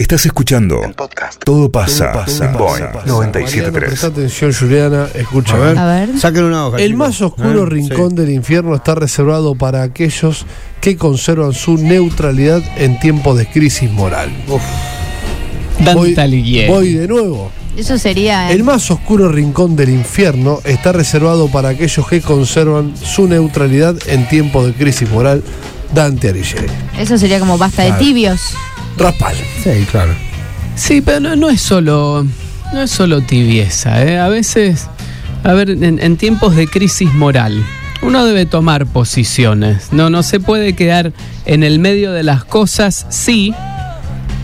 Estás escuchando podcast. Todo pasa, en Boeing 97.3. Presta atención, Juliana. Escucha, a ver. A ver. Saquen una hoja. El chicos. más oscuro rincón sí. del infierno está reservado para aquellos que conservan su neutralidad en tiempos de crisis moral. Voy, Dante Alighieri. voy de nuevo. Eso sería. El más oscuro rincón del infierno está reservado para aquellos que conservan su neutralidad en tiempos de crisis moral. Dante Alighieri. Eso sería como basta de tibios. Raspal. Sí, claro. Sí, pero no, no es solo no es solo tibieza, ¿eh? A veces, a ver, en, en tiempos de crisis moral, uno debe tomar posiciones. No, no se puede quedar en el medio de las cosas. Sí,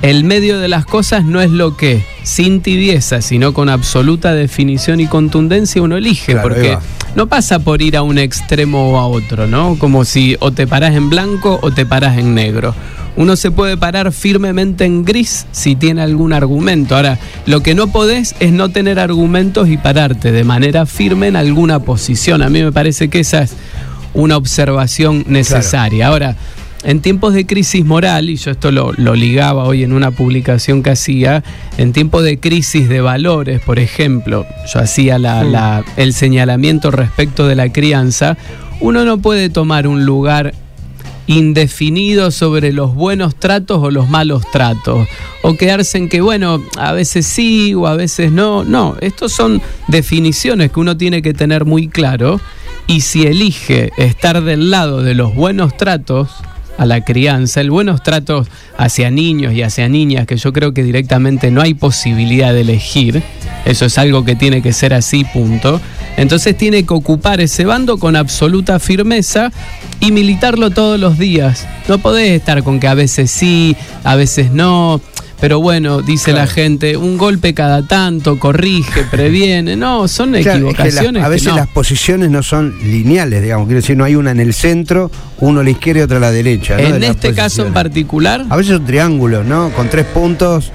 el medio de las cosas no es lo que, sin tibieza, sino con absoluta definición y contundencia, uno elige, Claro, porque no pasa por ir a un extremo o a otro, ¿no? Como si o te parás en blanco o te parás en negro. Uno se puede parar firmemente en gris si tiene algún argumento. Ahora, lo que no podés es no tener argumentos y pararte de manera firme en alguna posición. A mí me parece que esa es una observación necesaria. Ahora, en tiempos de crisis moral, y yo esto lo, lo ligaba hoy en una publicación que hacía, en tiempos de crisis de valores, por ejemplo, yo hacía la- la- el señalamiento respecto de la crianza, uno no puede tomar un lugar indefinido sobre los buenos tratos o los malos tratos, o quedarse en que, bueno, a veces sí o a veces no. No, estos son definiciones que uno tiene que tener muy claro, y si elige estar del lado de los buenos tratos, a la crianza, el buenos tratos hacia niños y hacia niñas, que yo creo que directamente no hay posibilidad de elegir, eso es algo que tiene que ser así, punto. Entonces tiene que ocupar ese bando con absoluta firmeza y militarlo todos los días. No podés estar con que a veces sí, a veces no. Pero bueno, dice la gente, un golpe cada tanto, corrige, previene. No, son Claro, es que las- equivocaciones. a que veces no. las posiciones no son lineales, digamos. Quiero decir, no hay una en el centro, uno a la izquierda y otra a la derecha. ¿no? En de este caso en particular, A veces son triángulos, ¿no? Con tres puntos,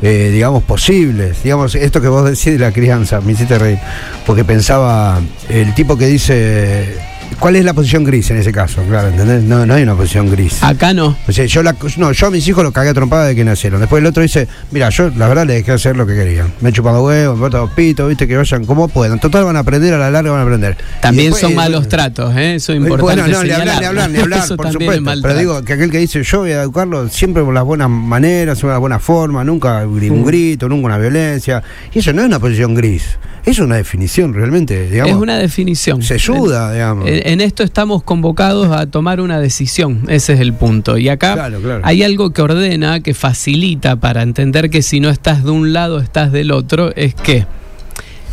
eh, digamos, posibles. Digamos, esto que vos decís de la crianza, me hiciste reír. Porque pensaba, el tipo que dice, ¿cuál es la posición gris en ese caso? Claro, ¿entendés? No, no hay una posición gris. acá no. O sea, yo, la, no, yo a mis hijos los cagué a trompada de que nacieron. Después el otro dice, mira, yo la verdad les dejé hacer lo que querían. Me he chupado huevos, me he botado pito, viste, que vayan como puedan. Total van a aprender, a la larga van a aprender. También después, son eh, malos tratos, ¿eh? eso es importante. bueno, no, ni hablar, ni hablar, ni hablar, por supuesto. Pero digo que aquel que dice yo voy a educarlo siempre por las buenas maneras, una buena forma, nunca un grito, nunca una violencia. Y eso no es una posición gris, es una definición realmente, digamos. es una definición. Se ayuda, digamos. En, en esto estamos convocados a tomar una decisión, ese es el punto. Y acá Claro, claro. hay algo que ordena, que facilita para entender que si no estás de un lado, estás del otro, es que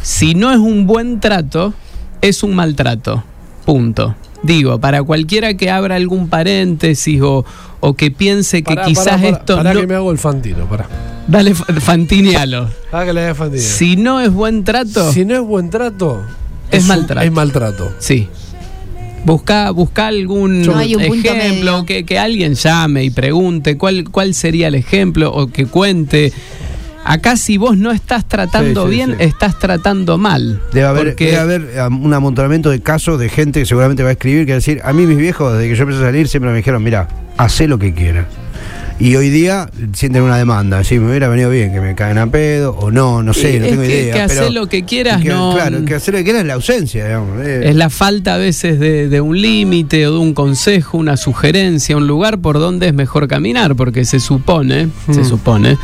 si no es un buen trato, es un maltrato. Punto. Digo, para cualquiera que abra algún paréntesis o, o que piense que Pará, quizás pará, pará, esto pará no... que me hago el fantino, pará. Dale, fa- fantinealo. Pará que le haga fantino. Si no es buen trato, Si no es buen trato, Es maltrato. Es maltrato. Sí. Busca, busca algún No ejemplo, que, que alguien llame y pregunte cuál, cuál sería el ejemplo o que cuente. Acá si vos no estás tratando Sí, sí, bien, sí. estás tratando mal. Debe haber, Porque- debe haber un amontonamiento de casos de gente que seguramente va a escribir que va a decir, a mí mis viejos desde que yo empecé a salir siempre me dijeron, mira, hacé lo que quieras. Y hoy día sienten una demanda, si me hubiera venido bien que me caen a pedo o no, no sé, no tengo que, idea. que pero- hacer lo que quieras que, no. Claro, que hacer lo que quieras es la ausencia, digamos. eh. Es la falta a veces de, de un límite o de un consejo, una sugerencia, un lugar por donde es mejor caminar, porque se supone, se supone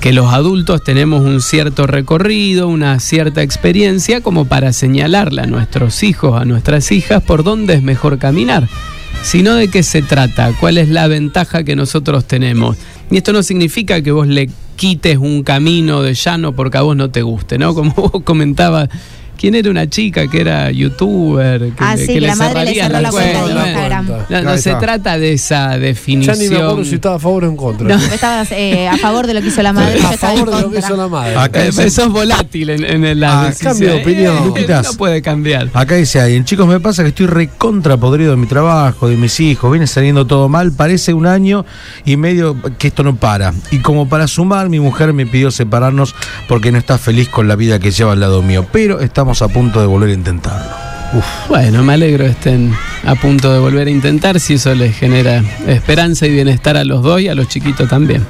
que los adultos tenemos un cierto recorrido, una cierta experiencia como para señalarle a nuestros hijos, a nuestras hijas, por dónde es mejor caminar. Sino de qué se trata, cuál es la ventaja que nosotros tenemos. Y esto no significa que vos le quites un camino de llano porque a vos no te guste, ¿no? Como vos comentabas, ¿quién era una chica que era youtuber? Que, Ah, le- sí, que la madre le cerraría cerró la cuenta de Instagram. No, no Ahí se trata de esa Ya definición. ni me acuerdo si estaba a favor o en contra. No. Estabas eh, a favor de lo que hizo la madre. a en favor de lo que contra. hizo la madre. Acá Eh, dice- Eso es volátil en, en la Ah, cambio de opinión. Eh, Luquitas. no puede cambiar. Acá dice alguien, chicos, me pasa que estoy recontra podrido de mi trabajo, de mis hijos, viene saliendo todo mal, parece un año y medio que esto no para. Y como para sumar, mi mujer me pidió separarnos porque no está feliz con la vida que lleva al lado mío, pero estamos a punto de volver a intentarlo. Bueno, me alegro estén a punto de volver a intentar si eso les genera esperanza y bienestar a los dos y a los chiquitos también.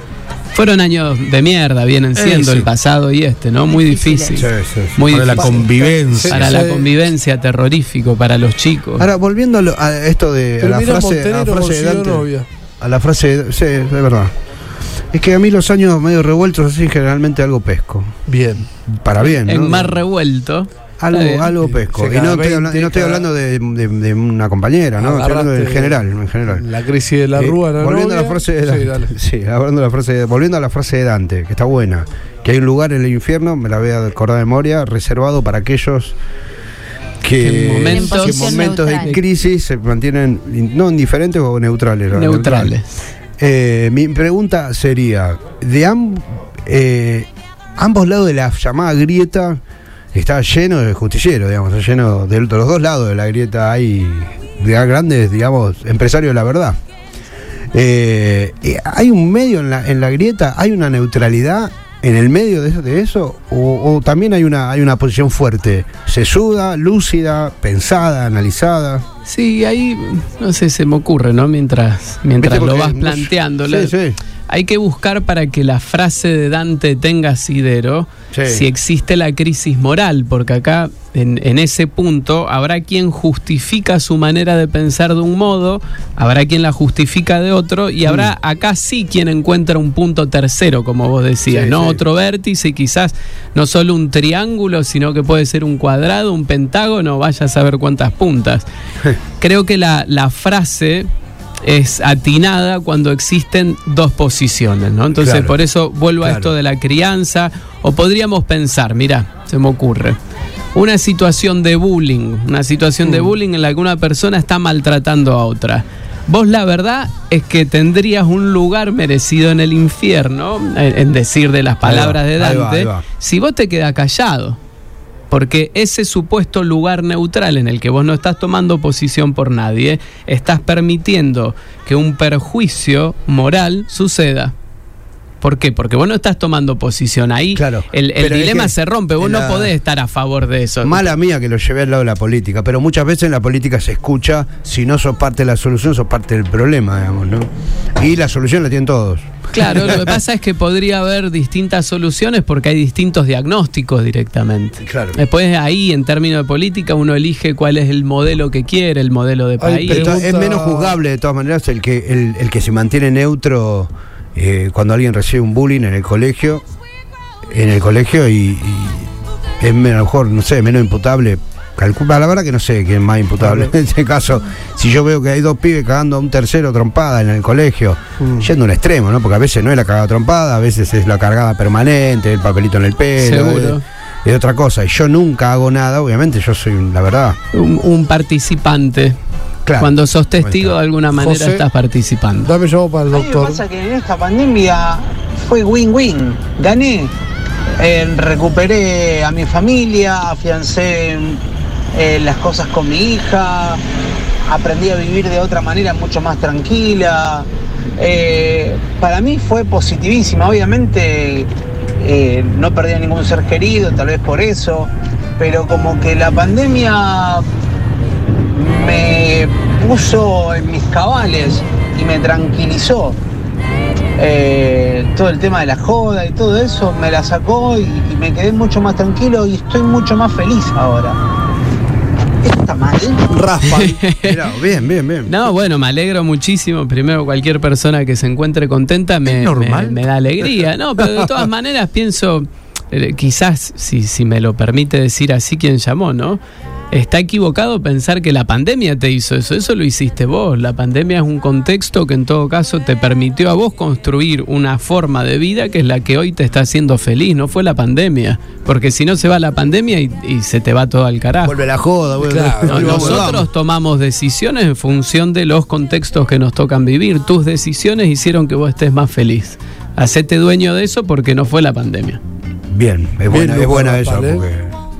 Fueron años de mierda, vienen siendo sí. el pasado y este, ¿no? Muy difícil. Sí, sí, sí. Muy Para la convivencia. Para Sí, la convivencia terrorífico, para los chicos. Ahora, volviendo a, lo- a esto de a la frase, a la frase de Dante, novia. a la frase, de- sí, es verdad. Es que a mí los años medio revueltos así generalmente algo pesco. Bien. Para bien, ¿no? en mar revuelto. Algo, algo pesco. Y no estoy, 20, hablando, y no estoy cada- hablando de, de- de una compañera, ¿no? Estoy hablando en general, en general. La crisis de la Eh, rúa, la volviendo a la novia. frase de Sí, Dante, dale. sí, hablando de la frase de- volviendo a la frase de Dante, que está buena, que hay un lugar en el infierno, me la voy a acordar de memoria, reservado para aquellos que en momentos- que en momentos de crisis se mantienen no indiferentes o neutrales. ¿no? Neutrales. Eh, mi pregunta sería, de eh, ambos lados de la llamada grieta está lleno de justicieros, digamos, está lleno de, de los dos lados de la grieta hay de grandes, digamos, empresarios de la verdad. Eh, eh, ¿Hay un medio en la, en la grieta? ¿Hay una neutralidad en el medio de eso? De eso o, o también hay una, hay una posición fuerte, sesuda, lúcida, pensada, analizada? Sí, ahí, no sé, se me ocurre, ¿no? Mientras, mientras lo vas no- planteando. Sí, sí. Hay que buscar para que la frase de Dante tenga asidero Sí. si existe la crisis moral, porque acá, en, en ese punto, habrá quien justifica su manera de pensar de un modo, habrá quien la justifica de otro, y habrá Mm. acá sí quien encuentra un punto tercero, como vos decías, Sí, ¿no? sí. Otro vértice, y quizás no solo un triángulo, sino que puede ser un cuadrado, un pentágono, vaya a saber cuántas puntas. Creo que la, la frase es atinada cuando existen dos posiciones, ¿no? Entonces, Claro. por eso vuelvo a esto de la crianza, o podríamos pensar, mira, se me ocurre, una situación de bullying, una situación Mm. de bullying en la que una persona está maltratando a otra. Vos la verdad es que tendrías un lugar merecido en el infierno, en, en decir de las palabras de ahí va, Dante, ahí va. si vos te quedas callado. Porque ese supuesto lugar neutral en el que vos no estás tomando posición por nadie, estás permitiendo que un perjuicio moral suceda. ¿Por qué? Porque vos no estás tomando posición. Ahí Claro, el, el es dilema que se rompe. Vos no podés estar a favor de eso. Mala mía que lo llevé al lado de la política, pero muchas veces en la política se escucha, si no sos parte de la solución, sos parte del problema, digamos, ¿no? Y la solución la tienen todos. Claro, lo que pasa es que podría haber distintas soluciones porque hay distintos diagnósticos directamente. Claro. Después ahí, en términos de política, uno elige cuál es el modelo que quiere, el modelo de Ay, país. pero- es menos juzgable de todas maneras el que, el, el que se mantiene neutro eh, cuando alguien recibe un bullying en el colegio, en el colegio y, y es menos, a lo mejor, no sé, menos imputable. Calcula, la verdad que no sé quién es más imputable. En este caso, si yo veo que hay dos pibes cagando a un tercero trompada en el colegio, Mm. yendo a un extremo, ¿no? Porque a veces no es la cagada trompada, a veces es la cargada permanente, el papelito en el pelo. Seguro. Es, es otra cosa. Y yo nunca hago nada, obviamente, yo soy, la verdad. un, un participante. Claro. Cuando sos testigo, de alguna manera José, estás participando. Dame llamo para el A mí me doctor. pasa que en esta pandemia fue win-win. Gané, Eh, recuperé a mi familia, afiancé eh, las cosas con mi hija, aprendí a vivir de otra manera mucho más tranquila. Eh, para mí fue positivísima, obviamente eh, no perdí a ningún ser querido, tal vez por eso, pero como que la pandemia me puso en mis cabales y me tranquilizó. Eh, todo el tema de la joda y todo eso me la sacó y, y me quedé mucho más tranquilo y estoy mucho más feliz ahora. ¿Esto está mal? Raspa. Mirá, bien, bien, bien. No, bueno, me alegro muchísimo. Primero, cualquier persona que se encuentre contenta me da alegría. No, pero de todas maneras pienso, eh, quizás, si, si me lo permite decir así quien llamó, ¿no? Está equivocado pensar que la pandemia te hizo eso. Eso lo hiciste vos. La pandemia es un contexto que en todo caso te permitió a vos construir una forma de vida que es la que hoy te está haciendo feliz. No fue la pandemia. Porque si no se va la pandemia y, y se te va todo al carajo. Vuelve la joda, vuelve. Claro, No, nosotros vamos. tomamos decisiones en función de los contextos que nos tocan vivir. Tus decisiones hicieron que vos estés más feliz. Hacete dueño de eso porque no fue la pandemia. Bien, es buena, Lucas es buena esa.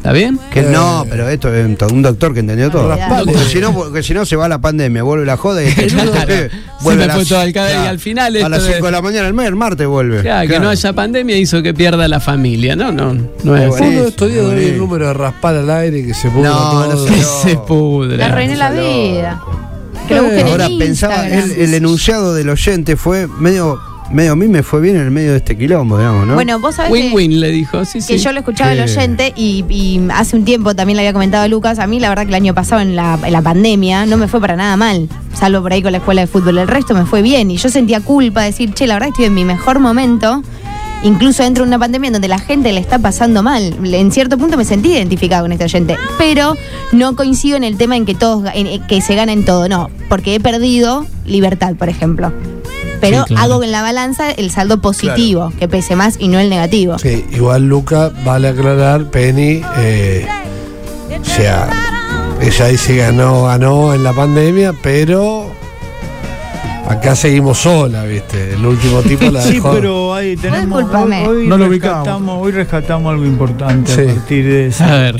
¿Eh? ¿Está bien? que no, pero esto es un- un doctor que entendió todo. Porque eh. si no, porque si no se va la pandemia, vuelve la joda y Claro. eh, Se vuelve me a las- todo al y al final a las de- 5 de la mañana, el, mes, el martes vuelve. Claro, que no haya pandemia hizo que pierda la familia. No, no, no es así. Uno de estos días Buenísimo, doy el número de raspar al aire y que se ponga No, no. Que se pudra. Le arruiné la vida. Que lo busquen Ahora en pensaba, el, el enunciado del oyente fue medio medio a mí me fue bien en el medio de este quilombo, digamos, ¿no? Bueno, vos sabés que- Win-win le dijo, sí, sí. que yo lo escuchaba el Sí. oyente y, y hace un tiempo también le había comentado a Lucas, a mí la verdad que el año pasado en la, en la pandemia no me fue para nada mal, salvo por ahí con la escuela de fútbol, el resto me fue bien y yo sentía culpa de decir, che, la verdad que estoy en mi mejor momento, incluso dentro de una pandemia en donde la gente le está pasando mal, en cierto punto me sentí identificado con este oyente, pero no coincido en el tema en que todos, en- que se gana en todo, no, porque he perdido libertad, por ejemplo. Pero Sí, claro. hago en la balanza el saldo positivo, que pese más y no el negativo. Sí, igual Luca, vale aclarar, Penny, eh, o sea, ella dice ganó, ganó en la pandemia, pero acá seguimos sola, ¿viste? El último tipo la Sí, dejó. pero ahí tenemos. Hoy, hoy No lo rescatamos, hoy rescatamos algo importante Sí. a partir de A esa ver.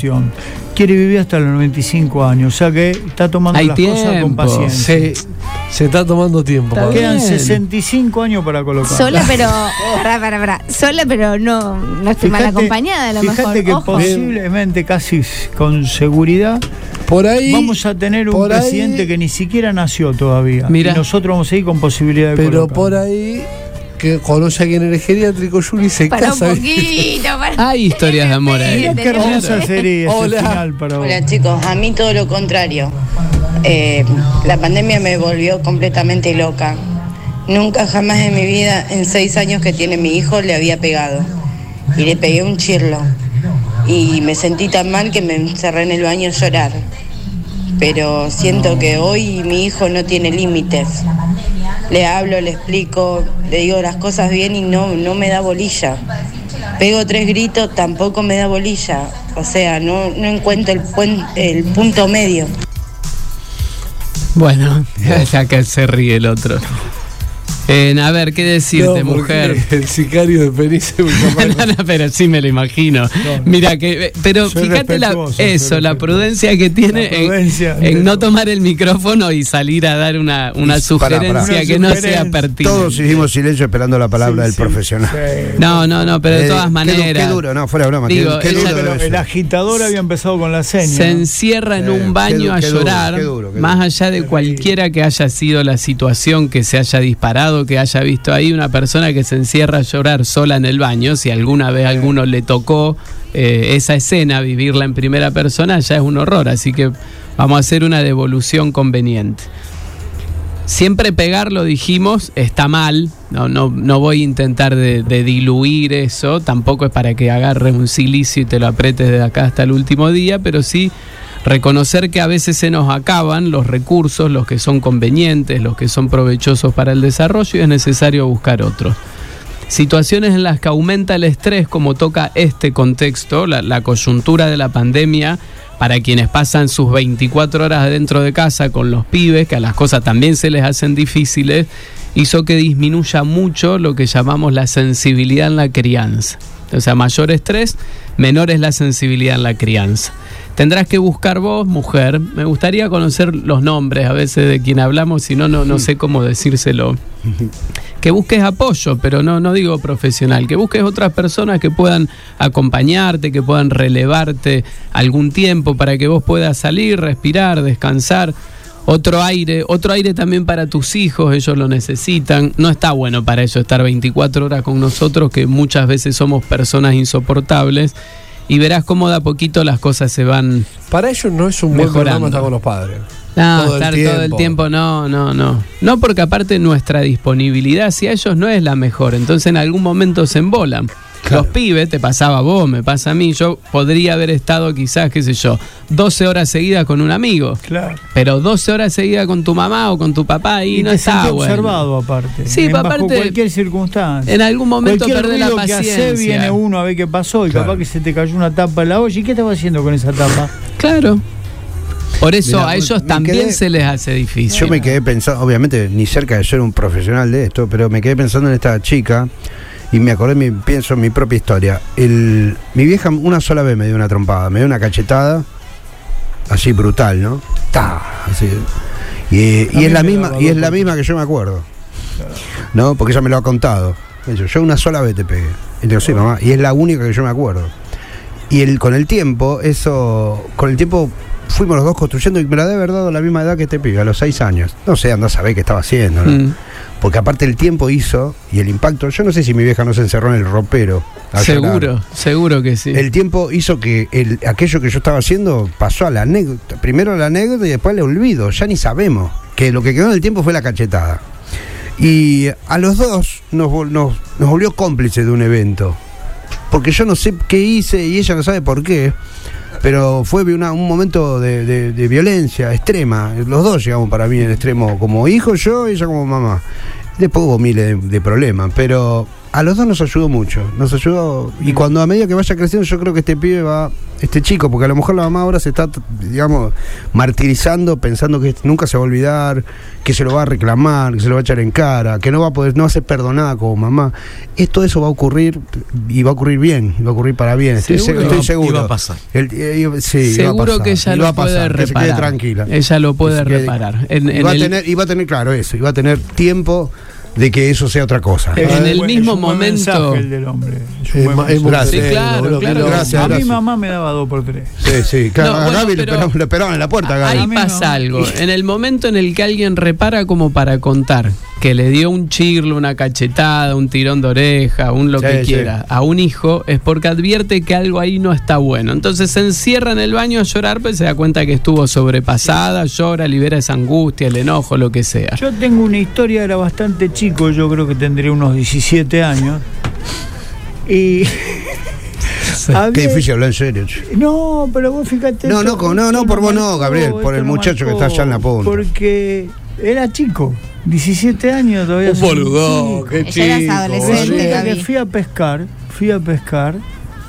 Quiere vivir hasta los 95 años, o sea que está tomando Hay las cosas con tiempo. paciencia. Se, se está tomando tiempo. Está. Quedan Bien. 65 años para colocar. Sola, pero. Pará, pará, pará. Sola, pero no, no estoy mal acompañada, a lo fíjate mejor. que Ojo. posiblemente, casi con seguridad, Por ahí. vamos a tener un ahí- presidente que ni siquiera nació todavía. Mira. Y nosotros vamos a ir con posibilidad de Pero colocar. por ahí, que conoce a quien eres geriátrico, Yuri se Para un casa. poquito, para. Hay historias de amor ahí. Mirá qué hermosa sería ese Hola. final para vos. Hola chicos, a mí todo lo contrario. Eh, la pandemia me volvió completamente loca. Nunca jamás en mi vida, en seis años que tiene mi hijo, le había pegado. Y le pegué un chirlo. Y me sentí tan mal que me encerré en el baño a llorar. Pero siento que hoy mi hijo no tiene límites. Le hablo, le explico, le digo las cosas bien y no, no me da bolilla. Pego tres gritos, tampoco me da bolilla. O sea, no, no encuentro el, puen- el punto medio. Bueno, ya que se ríe el otro. Eh, a ver, ¿qué decirte, No, mujer? El sicario de capaz- No, no, pero sí me lo imagino. Mira que, eh, pero Soy fíjate la, eso, la prudencia que tiene en- no tomar el micrófono y salir a dar una, una Y- sugerencia que Una no sea pertinente. Todos hicimos silencio esperando la palabra Sí, del sí, profesional. sí. No, no, no, pero de Eh, todas maneras. Qué duro, no, fuera de broma. qué- Digo, qué, duro Pero el agitador había empezado con la seña. se encierra en un baño a qué duro, llorar, qué duro, qué más allá de cualquiera que haya sido la situación que se haya disparado, que haya visto ahí una persona que se encierra a llorar sola en el baño, si alguna vez a alguno le tocó eh, esa escena, vivirla en primera persona, ya es un horror, así que vamos a hacer una devolución conveniente. Siempre pegar, lo dijimos, está mal. No, no, no voy a intentar de, diluir eso. Tampoco es para que agarres un silicio y te lo apretes de acá hasta el último día, pero sí reconocer que a veces se nos acaban los recursos, los que son convenientes, los que son provechosos para el desarrollo y es necesario buscar otros. Situaciones en las que aumenta el estrés, como toca este contexto, la, coyuntura de la pandemia, para quienes pasan sus 24 horas dentro de casa con los pibes, que a las cosas también se les hacen difíciles, hizo que disminuya mucho lo que llamamos la sensibilidad en la crianza. O sea, mayor estrés, menor es la sensibilidad en la crianza. Tendrás que buscar vos, mujer. Me gustaría conocer los nombres a veces de quien hablamos, si no, no, sé cómo decírselo que busques apoyo, pero no, no digo profesional, que busques otras personas que puedan acompañarte, que puedan relevarte algún tiempo para que vos puedas salir, respirar, descansar. Otro aire, otro aire también para tus hijos, ellos lo necesitan. No está bueno para ellos estar 24 horas con nosotros, que muchas veces somos personas insoportables. Y verás cómo de a poquito las cosas se van Para ellos no es un buen Mejorando. programa estar con los padres. No, Todo el estar todo el tiempo. no, no, no. No, porque aparte nuestra disponibilidad hacia ellos no es la mejor. Entonces en algún momento se embolan. Los pibes, te pasaba a vos, me pasa a mí. Yo podría haber estado quizás, qué sé yo, 12 horas seguidas con un amigo. Claro. Pero 12 horas seguidas con tu mamá o con tu papá y, Y, no te está bueno. observado aparte. Sí, en pero bajo aparte- cualquier circunstancia. En algún momento perdés la ruido que hace paciencia. viene uno a ver qué pasó y Claro. capaz que se te cayó una tapa en la olla. ¿Y qué estaba haciendo con esa tapa? Claro. Por eso Mirá, a ellos también quedé- se les hace difícil. Yo me quedé pensando, obviamente ni cerca de ser un profesional de esto, pero me quedé pensando en esta chica y me acordé, mi, pienso en mi propia historia. El, mi vieja una sola vez me dio una trompada, me dio una cachetada, así brutal, ¿no? Ta, así. Y, es la misma, y es la misma que yo me acuerdo. ¿No? Porque ella me lo ha contado. Yo, yo una sola vez te pegué. Y digo, sí, mamá. Y es la única que yo me acuerdo. Y el, con el tiempo, eso, con el tiempo fuimos los dos construyendo y me la debe haber dado a la misma edad que este pibe, a los seis años. No sé, anda a saber qué estaba haciendo, ¿no? Mm. Porque aparte el tiempo hizo y el impacto, yo no sé si mi vieja no se encerró en el ropero. a llorar. Seguro, seguro que sí. El tiempo hizo que el, aquello que yo estaba haciendo pasó a la anécdota. Primero la anécdota y después el olvido. Ya ni sabemos. Que lo que quedó en el tiempo fue la cachetada. Y a los dos nos, nos, nos volvió cómplices de un evento. Porque yo no sé qué hice y ella no sabe por qué. Pero fue un momento de, violencia extrema. Los dos llegamos para mí en extremo como hijo, yo y ella como mamá. Después hubo miles de problemas, pero a los dos nos ayudó mucho. Nos ayudó. Y cuando a medida que vaya creciendo, yo creo que este pibe va, este chico, porque a lo mejor la mamá ahora se está, digamos, martirizando, pensando que nunca se va a olvidar, que se lo va a reclamar, que se lo va a echar en cara, que no va a poder, no va a ser perdonada como mamá. Esto eso va a ocurrir y va a ocurrir bien, va a ocurrir para bien. Estoy, Seguro. se- estoy seguro. iba a pasar. El- eh, sí, iba a Seguro pasar, que ella iba lo a pasar, puede que se quede reparar. tranquila. Ella lo puede Que reparar. En- en y, va a el- tener, y va a tener, claro, eso, y va a tener tiempo de que eso sea otra cosa. En Es un el buen- mismo es un buen momento- mensaje el del hombre. Es un buen es Gracias. Sí, claro, claro. loco. Gracias, a mi mamá me daba dos por tres. Sí, sí, claro. No, a bueno, Gaby le pero- esperaban, le esperaban en la puerta, Gaby. Ahí pasa no. algo. En el momento en el que alguien repara como para contar que le dio un chirlo, una cachetada, un tirón de oreja, un lo Sí, que sí. quiera a un hijo, es porque advierte que algo ahí no está bueno. Entonces se encierra en el baño a llorar, pues se da cuenta que estuvo sobrepasada, llora, libera esa angustia, el enojo, lo que sea. Yo tengo una historia, era bastante chico, yo creo que tendría unos 17 años. Y. Qué difícil hablar en serio. No, pero vos fíjate. No, no, no, no, por vos no, Gabriel, por esto el muchacho que está allá en la punta. Porque era chico, 17 años todavía. Un chico. qué Ya eras chico. adolescente, boludo. Fui a pescar, fui a pescar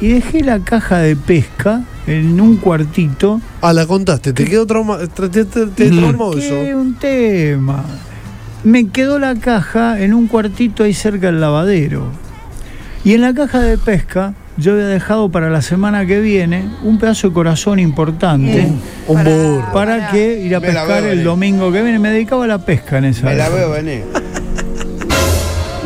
y dejé la caja de pesca en un cuartito. Ah, la contaste, te quedó trauma, te, te, te- te Mm. traumó ¿Qué eso. un tema? Me quedó la caja en un cuartito ahí cerca del lavadero. Y en la caja de pesca yo había dejado para la semana que viene un pedazo de corazón importante Un burro. para que ir a Me pescar el domingo que viene. Me dedicaba a la pesca en esa Me la veo venir.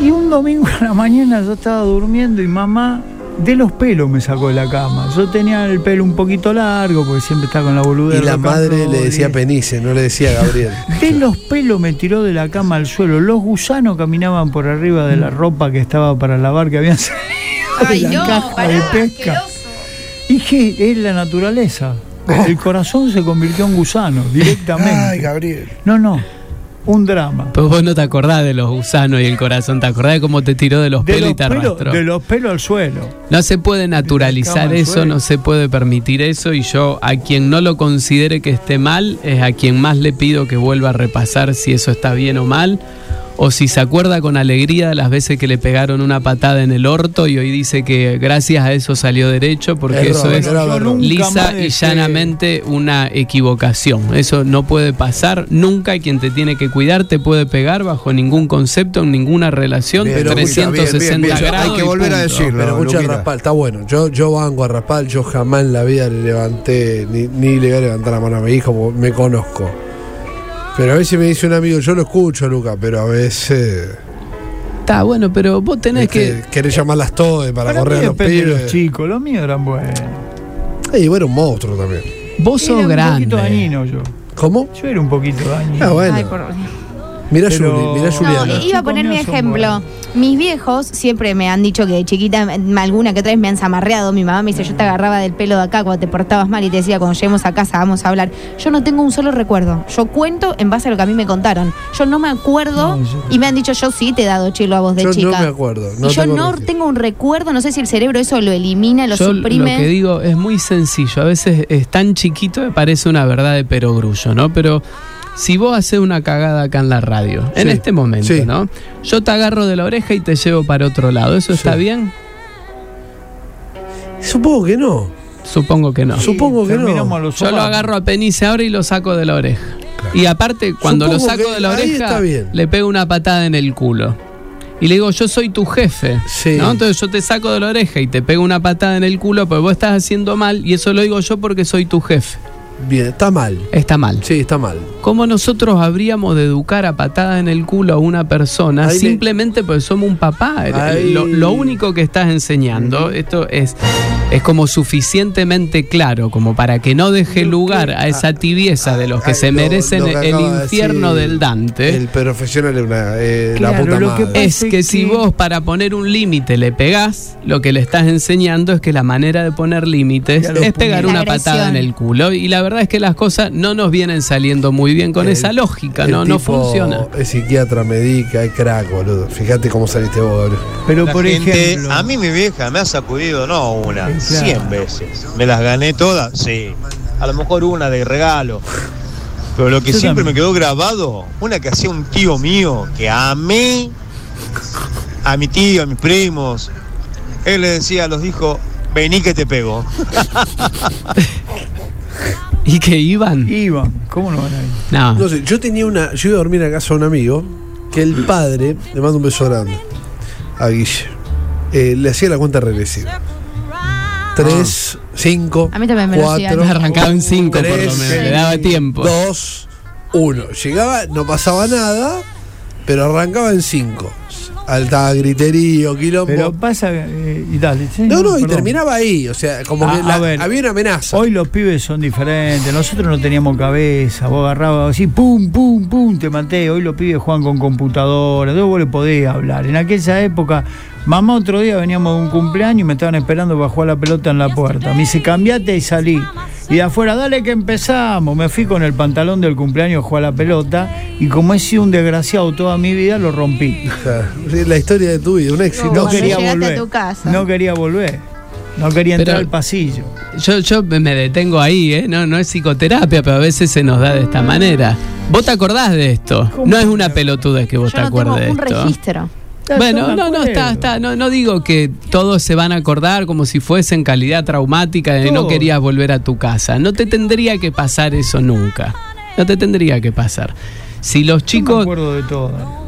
Y un domingo a la mañana yo estaba durmiendo y mamá de los pelos me sacó de la cama. Yo tenía el pelo un poquito largo porque siempre estaba con la boludez. Y la madre le decía y- Penice, no le decía Gabriel. De los pelos me tiró de la cama al suelo. Los gusanos caminaban por arriba de la ropa que estaba para lavar que habían salido Ay, de la no, caja pará, de pesca. asqueroso. Y que es la naturaleza. El corazón se convirtió en gusano directamente. Ay, Gabriel. No, no. Un drama. Pues vos no te acordás de los gusanos y el corazón, te acordás de cómo te tiró de los De pelos los, y te arrastró. de los pelos al suelo. No se puede naturalizar eso, no se puede permitir eso y yo a quien no lo considere que esté mal es a quien más le pido que vuelva a repasar si eso está bien o mal o si se acuerda con alegría de las veces que le pegaron una patada en el orto y hoy dice que gracias a eso salió derecho porque Error, eso es error. lisa y dejé- llanamente una equivocación. Eso no puede pasar nunca y quien te tiene que cuidar te puede pegar bajo ningún concepto, en ninguna relación, Bien, de Luquita, bien, 360 bien, bien. grados. Hay que volver a decirlo. Pero mucha Luquita. Raspal, está bueno. Yo, yo banco a Raspal, yo jamás en la vida le levanté, ni, ni le voy a levantar la mano a mi hijo, porque me conozco. Pero a veces me dice un amigo, yo lo escucho, Luca, pero a veces. Está bueno, pero vos tenés este, que. Querés llamarlas todas para, Para correr a los de los pibes. chicos, los míos eran buenos. Y bueno, un monstruo también. Vos Era sos un grande. poquito dañino yo. ¿Cómo? Yo era un poquito dañino. Ah, bueno. Ay, por- Mirá, Pero- Juli, mirá No, Juliana. No, los iba a poner mi ejemplo. Mis viejos siempre me han dicho que de chiquita, alguna que otra vez me han zamarreado. Mi mamá me dice, yo te agarraba del pelo de acá cuando te portabas mal y te decía, cuando lleguemos a casa vamos a hablar. Yo no tengo un solo recuerdo. Yo cuento en base a lo que a mí me contaron. Yo no me acuerdo No, yo- y me han dicho, yo sí te he dado chilo a vos de Yo chica. no me acuerdo. No y yo tengo no tengo un recuerdo, no sé si el cerebro eso lo elimina, lo Yo suprime. lo que digo es muy sencillo. A veces es tan chiquito que parece una verdad de perogrullo, ¿no? Pero si vos haces una cagada acá en la radio, en Sí, este momento, sí. ¿no? Yo te agarro de la oreja y te llevo para otro lado. ¿Eso está bien? Supongo que no. Supongo que no. Supongo que no. Terminamos a los Yo lo agarro a Penice ahora y lo saco de la oreja. Y aparte, cuando lo saco de la oreja, le pego una patada en el culo. Y le digo, yo soy tu jefe. Sí. ¿no? Entonces yo te saco de la oreja y te pego una patada en el culo, pues vos estás haciendo mal, y eso lo digo yo porque soy tu jefe. Bien, está mal. Está mal. Sí, está mal. ¿Cómo nosotros habríamos de educar a patada en el culo a una persona Ahí le- simplemente porque somos un papá? Ahí- Lo, lo único que estás enseñando, esto es, es como suficientemente claro como para que no deje lugar a esa tibieza de los que Ay, se lo- merecen lo que el de infierno del Dante. El profesional es una, eh, Claro, la puta que madre. es que si vos para poner un límite le pegás, lo que le estás enseñando es que la manera de poner límites es pegar una agresión. patada en el culo. Y la verdad es que las cosas no nos vienen saliendo muy bien con El- esa lógica, el no, no funciona. Es psiquiatra, medica, es crack, boludo. Fíjate cómo saliste vos, boludo. Pero La por gente- ejemplo. a mí mi vieja me ha sacudido no una, claro. cien veces. ¿Me las gané todas? Sí. A lo mejor una de regalo. Pero lo que Yo siempre también. me quedó grabado, una que hacía un tío mío, que amé a mi tío, a mis primos. Él le decía a los hijos, vení que te pego. ¿Y que iban? Iban, ¿cómo no van a ir? No. No sé, yo tenía una. Yo iba a dormir a casa de un amigo que el padre, le mando un beso grande a Guille, eh, le hacía la cuenta regresiva. Tres, cinco, A mí también me lo hacía. cuatro, Arrancaba en cinco, por lo menos, le daba tiempo. Dos, uno. Llegaba, no pasaba nada, pero arrancaba en cinco. Alta griterío, quilombo. Pero pasa. eh, y dale, sí, no, no, y terminaba ahí. O sea, como Ah, que a la- ver. había una amenaza. Hoy los pibes son diferentes. Nosotros no teníamos cabeza. Vos agarrabas así, pum, pum, pum, te maté. Hoy los pibes juegan con computadora. Entonces vos le podías hablar. En aquella época, mamá otro día veníamos de un cumpleaños y me estaban esperando para jugar la pelota en la puerta. Me dice, cambiate y salí. Y de afuera, dale que empezamos. Me fui con el pantalón del cumpleaños a jugar la pelota. Y como he sido un desgraciado toda mi vida, lo rompí. La historia de tu vida, un éxito. No Cuando quería volver. a tu casa. No quería volver. No quería entrar Pero- al pasillo. Yo, yo me detengo ahí, ¿eh? No, no es psicoterapia, pero a veces se nos da de esta manera. ¿Vos te acordás de esto? ¿Cómo No es no? una pelotudez que vos Yo te no tengo acuerdes de un esto. registro. Bueno, no, no, está, está. No, no digo que todos se van a acordar como si fuese en calidad traumática de no querías volver a tu casa. No te tendría que pasar eso nunca. No te tendría que pasar. Si los Yo me chicos. acuerdo de todo.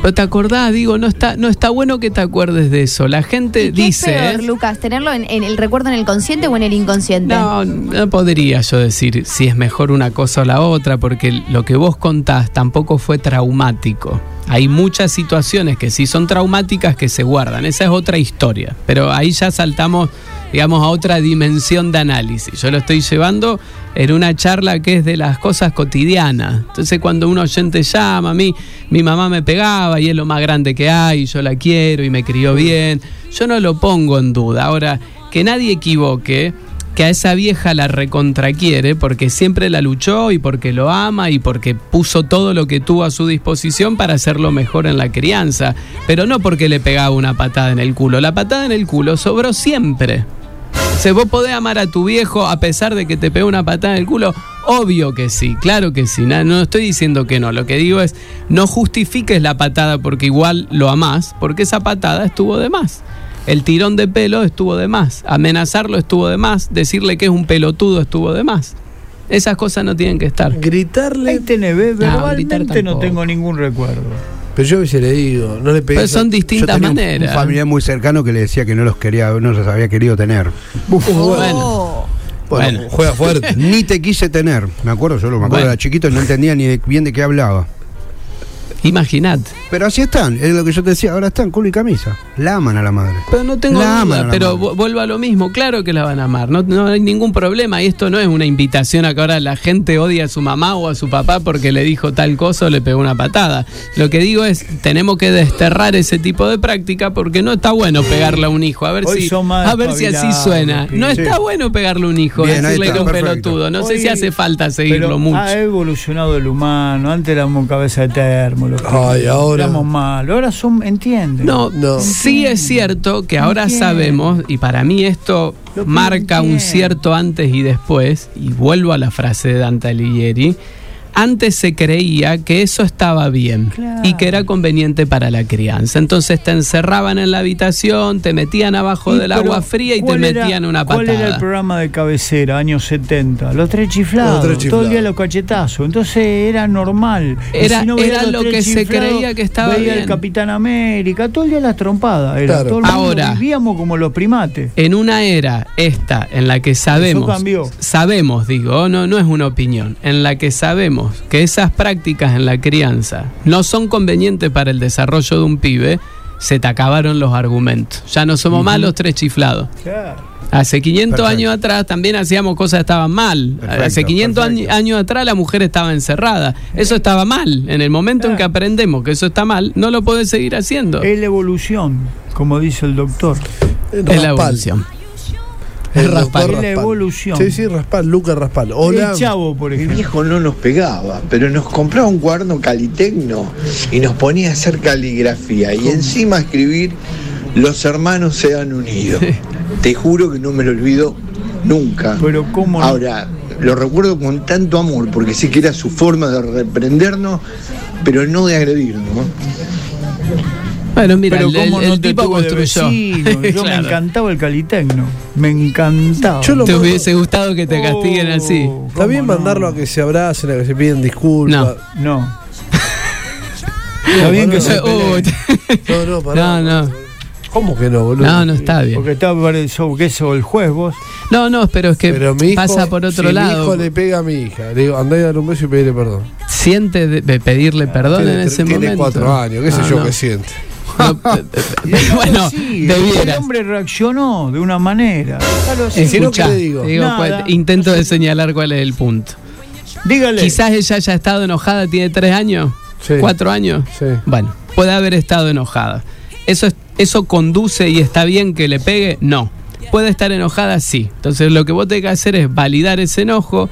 Pero te acordás, digo, no está, no está bueno que te acuerdes de eso. La gente ¿Y qué dice. es peor, ¿eh? Lucas? ¿Tenerlo en, en el recuerdo en el consciente o en el inconsciente? No, no podría yo decir si es mejor una cosa o la otra, porque lo que vos contás tampoco fue traumático. Hay muchas situaciones que sí son traumáticas que se guardan. Esa es otra historia. Pero ahí ya saltamos, digamos, a otra dimensión de análisis. Yo lo estoy llevando en una charla que es de las cosas cotidianas. Entonces, cuando un oyente llama a mí, mi mamá me pegaba y es lo más grande que hay, y yo la quiero y me crió bien, yo no lo pongo en duda. Ahora, que nadie equivoque que a esa vieja la recontraquiere porque siempre la luchó y porque lo ama y porque puso todo lo que tuvo a su disposición para hacerlo mejor en la crianza, pero no porque le pegaba una patada en el culo. La patada en el culo sobró siempre. O sea, vos podés amar a tu viejo a pesar de que te pegó una patada en el culo. Obvio que sí, claro que sí. Na- No estoy diciendo que no. Lo que digo es, no justifiques la patada porque igual lo amás, porque esa patada estuvo de más. El tirón de pelo estuvo de más. Amenazarlo estuvo de más. Decirle que es un pelotudo estuvo de más. Esas cosas no tienen que estar. Gritarle. Gritar verbalmente no tengo ningún recuerdo. Pero yo a veces le digo, no le pegues. Pero son distintas Yo tenía un- maneras. Un familiar muy cercano que le decía que no los quería, no los había querido tener. Oh. Bueno, Bueno. juega fuerte. Ni te quise tener. Me acuerdo, yo lo me acuerdo, Bueno. era chiquito y no entendía ni de- bien de qué hablaba. Imaginate. Pero así están, es lo que yo te decía, ahora están culo y camisa. La aman a la madre. Pero no tengo La aman duda, pero vuelvo a lo mismo, claro que la van a amar, no, no hay ningún problema y esto no es una invitación a que ahora la gente odie a su mamá o a su papá porque le dijo tal cosa o le pegó una patada. Lo que digo es, tenemos que desterrar ese tipo de práctica porque no está bueno pegarle a un hijo, a ver Hoy si a ver si así suena. No está bueno pegarle a un hijo, Bien, decirle está, que es un perfecto. pelotudo, no sé si hace falta seguirlo pero mucho. Ha evolucionado el humano. Antes éramos cabeza de termo. Ay, ahora- mal. Ahora son, entienden. No, No. sí es cierto que ahora Entiendo. sabemos, y para mí esto marca un cierto antes y después, y vuelvo a la frase de Dante Alighieri, antes se creía que eso estaba bien y que era conveniente para la crianza. Entonces te encerraban en la habitación, te metían abajo Y, del agua fría y te ¿cuál era- metían una ¿Cuál era el patada. programa de cabecera, años 70? Los tres chiflados. Los tres Todo el día los cachetazos. Entonces era normal. Era- lo que se creía que estaba veía el bien. Capitán América. Todo el día las trompadas. Era. Claro. Todo el mundo Ahora. vivíamos como los primates. En una era esta en la que sabemos, cambió. sabemos, digo, no, no es una opinión, en la que sabemos que esas prácticas en la crianza no son convenientes para el desarrollo de un pibe, se te acabaron los argumentos. Ya no somos más los tres chiflados. Hace 500 Perfecto. años atrás también hacíamos cosas que estaban mal. Perfecto, Hace 500 años- atrás la mujer estaba encerrada. Eso estaba mal. En el momento en que aprendemos que eso está mal, no lo podés seguir haciendo. Es la evolución, como dice el doctor. Es la evolución. El Raspal. la Raspal. evolución. Sí, sí, Raspal, Lucas Raspal. Hola. El chavo, por Mi ejemplo. viejo no nos pegaba, pero nos compraba un cuaderno calitecno y nos ponía a hacer caligrafía y encima a escribir Los hermanos se han unido. Te juro que no me lo olvido nunca. Pero cómo no? Ahora, lo recuerdo con tanto amor porque sé que era su forma de reprendernos, pero no de agredirnos. ¿No? Bueno, mira, Pero el, cómo el no te tipo construyó. vecino. Yo me Claro. encantaba el calitecno. Me encantaba. Yo lo Te mando- hubiese gustado que te castiguen Oh, así. Está bien ¿cómo no? mandarlo a que se abracen, a que se piden disculpas. No. Está bien que se. No, no, pará. No, no. ¿Cómo que no, boludo? No, no está bien. Porque está para eso, que eso el juez vos. No, no, pero es que Pero mi hijo, pasa por otro si lado. Mi hijo le pega a mi hija. Le digo, andá y dale un beso y pedirle perdón. Siente de, pedirle perdón tiene, en ese tiene momento. cuatro años, qué sé No, yo no. qué siente. No, bueno, Sí, el hombre reaccionó de una manera. Déjalo así. si no, Escuchá, ¿qué le digo? digo, Nada. pues, intento de señalar cuál es el punto. Dígale. Quizás ella haya estado enojada, tiene tres años, Sí. cuatro años. Sí. Bueno, puede haber estado enojada. ¿Eso, es- ¿Eso conduce y está bien que le pegue? No. ¿Puede estar enojada? Sí. Entonces lo que vos tenés que hacer es validar ese enojo,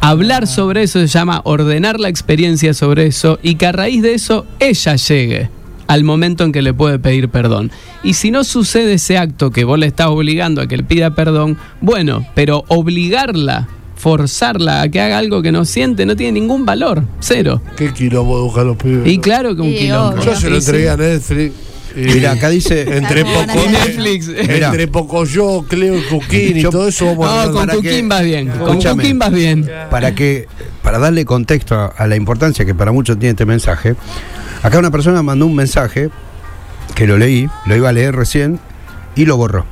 hablar sobre eso, se llama ordenar la experiencia sobre eso y que a raíz de eso ella llegue al momento en que le puede pedir perdón. Y si no sucede ese acto que vos le estás obligando a que le pida perdón, bueno, pero obligarla, forzarla a que haga algo que no siente, no tiene ningún valor, cero. Qué quilombo de buscar los pibes. Y claro que un Sí, quilombo. obvio. Yo se lo entregué a Netflix. y- Mira, acá dice. Entre poco, Netflix. Entre poco yo, Cleo y Cuquín y Yo- todo eso vamos a No, con para Cuquín vas bien. Con. Cuquín vas bien. para que para darle contexto a, a la importancia que para muchos tiene este mensaje, acá una persona mandó un mensaje que lo leí, lo iba a leer recién y lo borró.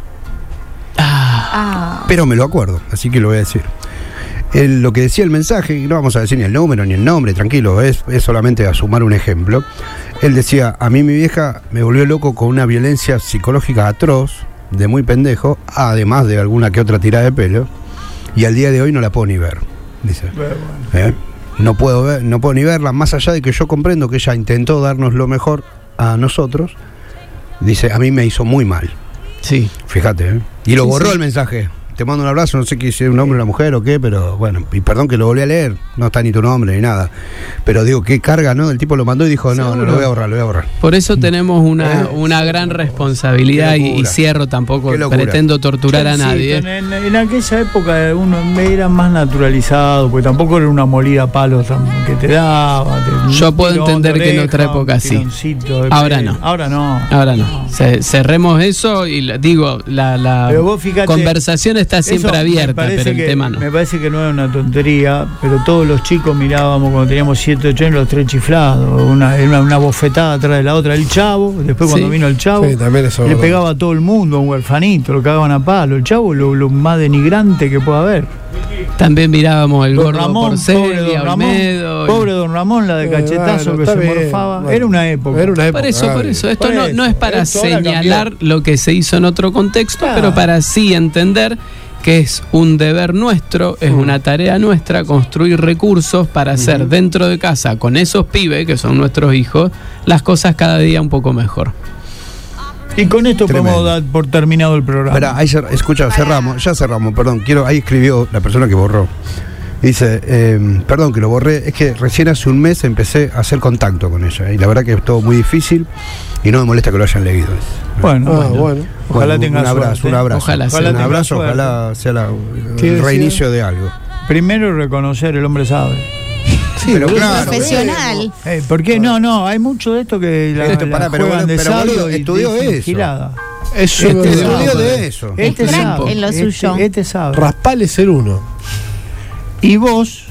Ah, Pero me lo acuerdo, así que lo voy a decir. El- lo que decía el mensaje, y no vamos a decir ni el número ni el nombre, tranquilo, es, es solamente a sumar un ejemplo. Él decía, a mí mi vieja me volvió loco con una violencia psicológica atroz, de muy pendejo, además de alguna que otra tirada de pelo, y al día de hoy no la puedo ni ver, dice. ¿Eh? No puedo ver, no puedo ni verla, más allá de que yo comprendo que ella intentó darnos lo mejor a nosotros, dice, a mí me hizo muy mal. Sí. Fíjate, ¿eh? Y lo Sí, borró sí. el mensaje. Te mando un abrazo, no sé si es un hombre o una mujer o qué, pero bueno, y perdón que lo volví a leer, no está ni tu nombre ni nada. Pero digo, qué carga, ¿no? El tipo lo mandó y dijo, no, no, lo voy a borrar, lo voy a borrar. Por eso tenemos una, Eh, una gran responsabilidad y, cierro tampoco, pretendo torturar a Sí, nadie. En, en aquella época uno era más naturalizado, porque tampoco era una molida a palos tam- que te daba. te- Yo puedo tirón entender de que en otra época sí. Ahora no. Ahora no. Ahora no. Ce- cerremos eso y la- digo, la, la Pero vos fíjate, conversación está siempre Eso abierta, pero el que- tema no. Me parece que no es una tontería, pero todos los chicos mirábamos cuando teníamos 7, 8 años los tres chiflados, una, una, una bofetada atrás de la otra. El chavo, después cuando vino el chavo, Sí, también eso es le pegaba a todo el mundo, a un huerfanito, lo cagaban a palo. El chavo lo, lo más denigrante que pueda haber. También mirábamos el Don gordo Ramón, Porcel, pobre don Ramón, Olmedo. y- pobre don Ramón, la de cachetazo bueno, que se bien, morfaba. bueno. Era una época. Era una época. Por eso, por eso. Esto Por no, eso. no es para señalar lo que se hizo en otro contexto, Claro. pero para sí entender que es un deber nuestro, es una tarea nuestra construir recursos para hacer dentro de casa con esos pibes, que son nuestros hijos, las cosas cada día un poco mejor. Y con esto Tremendo. podemos dar por terminado el programa. Espera, ahí cer- escucha, cerramos, ya cerramos, perdón, quiero, ahí escribió la persona que borró. Dice, eh, perdón que lo borré, es que recién hace un mes empecé a hacer contacto con ella y la verdad que es todo muy difícil y no me molesta que lo hayan leído. Bueno, Ah, bueno. bueno. Ojalá Bueno, tenga un abrazo, suerte. un abrazo. Ojalá un sea. Ojalá tenga abrazo, suerte. ojalá sea la- ¿Qué el decía? reinicio de algo. Primero reconocer, el hombre sabe. Pero boludo. claro. Profesional. Eh, ¿Por qué? No, no, hay mucho de esto que la, Esto, la pará, pero juegan boludo, de pero sabio boludo, y estudió dicen eso. gilada. Eso es Este sabe. Estudió de eso. Este crack sabe. en lo este, suyo. Este sabe. Raspal es el uno. Y vos,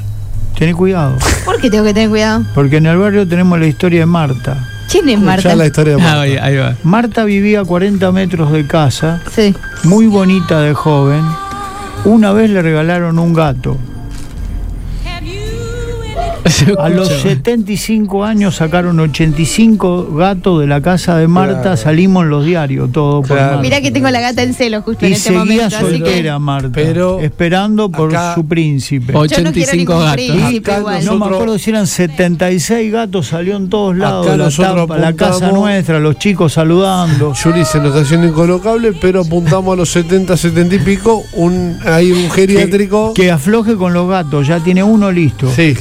tenés cuidado. ¿Por qué tengo que tener cuidado? Porque en el barrio tenemos la historia de Marta. ¿Quién es Marta? Ya la historia de Ah, Marta. ahí, ahí va. Marta vivía a 40 metros de casa, Sí. muy bonita de joven. Una vez le regalaron un gato. A los escucha. 75 años sacaron 85 gatos de la casa de Marta, Claro. salimos en los diarios, todo por Claro. Marta. Mirá que tengo la gata en celo justo en y este seguía momento. Así soltera que Marta, Pero esperando por acá- su príncipe. Ocho. yo no quiero 85 ningún gatos. príncipe Acá igual. No me nosotros- acuerdo si eran 76 gatos, salió en todos lados la nosotros tapa, la casa nuestra, los chicos saludando. Yuri se nos está haciendo incolocable, pero apuntamos a los 70, 70 y pico. Un, hay un geriátrico. Que afloje con los gatos, ya tiene uno listo. sí,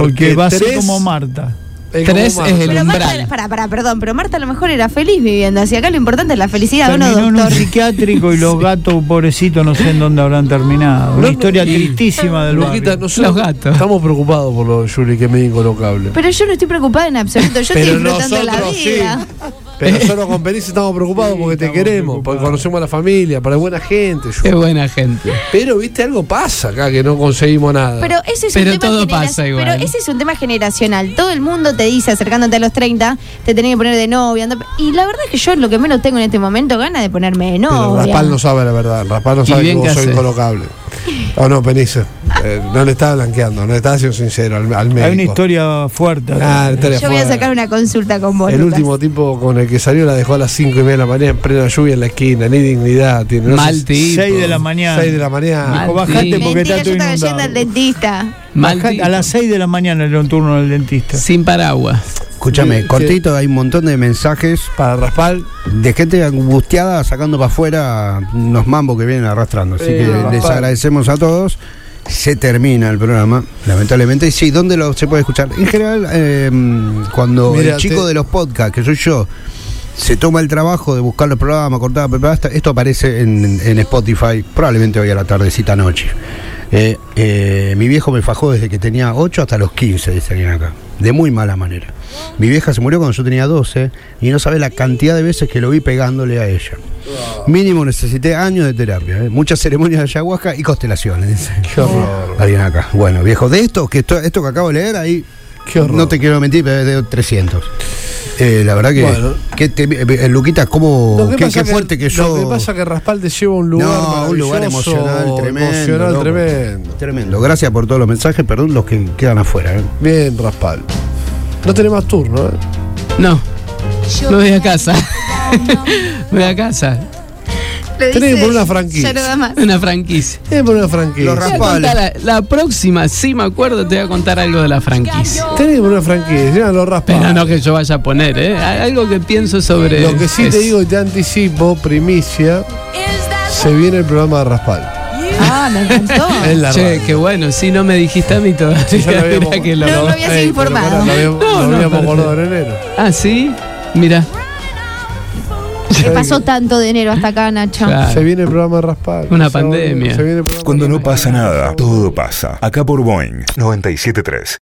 porque, va a ser como Marta. Es Tres es el Pero umbral. Marta, para, para, perdón, pero Marta a lo mejor era feliz viviendo así. Acá lo importante es la felicidad, ¿o no, Terminó en un doctor? psiquiátrico y los gatos, pobrecitos, no sé en dónde habrán terminado. Una No, historia tristísima del barrio. nosotros Los gatos. Estamos preocupados por lo de Yuri, que es medio incolocable. Pero yo no estoy preocupada en absoluto. Yo Pero estoy disfrutando la nosotros sí. vida. Pero nosotros con Penice estamos preocupados porque te queremos, porque conocemos a la familia, para buena gente. Yuri. Qué buena gente. Pero, viste, algo pasa acá que no conseguimos nada. Pero ese es Pero un tema todo pasa igual. Pero ese es un tema generacional. Todo el mundo te dice, acercándote a los 30, te tenés que poner de novia. anda- Y la verdad es que yo lo que menos tengo en este momento ganas de ponerme de Pero novia. Raspal no sabe la verdad. Raspal no sabe que vos hace. incolocable. O no, Penice. eh, no le estaba blanqueando, no le estaba siendo sincero al, al médico. Hay una historia fuerte. Ah, historia Yo voy a sacar una consulta con vos. El Lucas. último tipo con el que salió la dejó a las 5 y media de la mañana en plena lluvia en la esquina, ni dignidad tiene. No Mal sé, tipo. 6 de la mañana. 6 de la mañana. Dijo, bajate porque Mentira, está yo todo estaba yendo al dentista. A las 6 de la mañana era un turno del dentista. Sin paraguas. Escúchame, Sí, cortito, hay un montón de mensajes Para Raspal, de gente angustiada sacando para afuera unos mambos que vienen arrastrando. Así Eh, que les agradecemos a todos. Se termina el programa, lamentablemente. Y sí, ¿dónde lo se puede escuchar? En general, eh, cuando Mira, el chico te- de los podcasts, que soy yo, se toma el trabajo de buscar los programas, cortar, esto aparece en, en Spotify, probablemente hoy a la tardecita noche. Eh, eh, mi viejo me fajó desde que tenía 8 hasta los 15, dice alguien acá. De muy mala manera. Mi vieja se murió cuando yo tenía 12 y no sabe la cantidad de veces que lo vi pegándole a ella. Mínimo necesité años de terapia, ¿eh? muchas ceremonias de ayahuasca y constelaciones, dice. qué horror. Alguien acá. Bueno, viejo, de esto que esto, esto que acabo de leer ahí, Qué horror. no te quiero mentir, pero es de 300. Eh, la verdad que, Bueno. que te- eh, Luquita, cómo Lo que qué, pasa qué fuerte que, Lo yo. que pasa es que Raspal te lleva a un lugar. no, un lugar emocional tremendo. Emocional loco. tremendo. Tremendo. Gracias por todos los mensajes, perdón los que quedan afuera. ¿eh? Bien, Raspal. No tenés más turno, ¿eh? No. Me voy a casa. me voy a casa. Lo Tenés que poner una franquicia. Ya no da más. Una franquicia. Tenés que poner una franquicia. Los Raspales. la, la próxima, si me acuerdo, te voy a contar algo de la franquicia. Tenés que poner una franquicia. Los Raspal. Pero no que yo vaya a poner, ¿eh? Algo que pienso sobre. Lo que sí te digo y te anticipo, primicia, se viene el programa de Raspal. Ah, me encantó. Che, qué bueno, si no me dijiste a mí todavía. Sí, lo que lo- No, habías informado. Lo habíamos, No, lo no, habíamos perfecto. acordado en enero. Ah, sí, mira. ¿Qué pasó tanto de enero hasta acá, Nacho? Claro. Se viene el programa de Raspal. Una Se- pandemia. Se viene el programa Cuando no pasa nada, todo pasa. Acá por Boeing 973.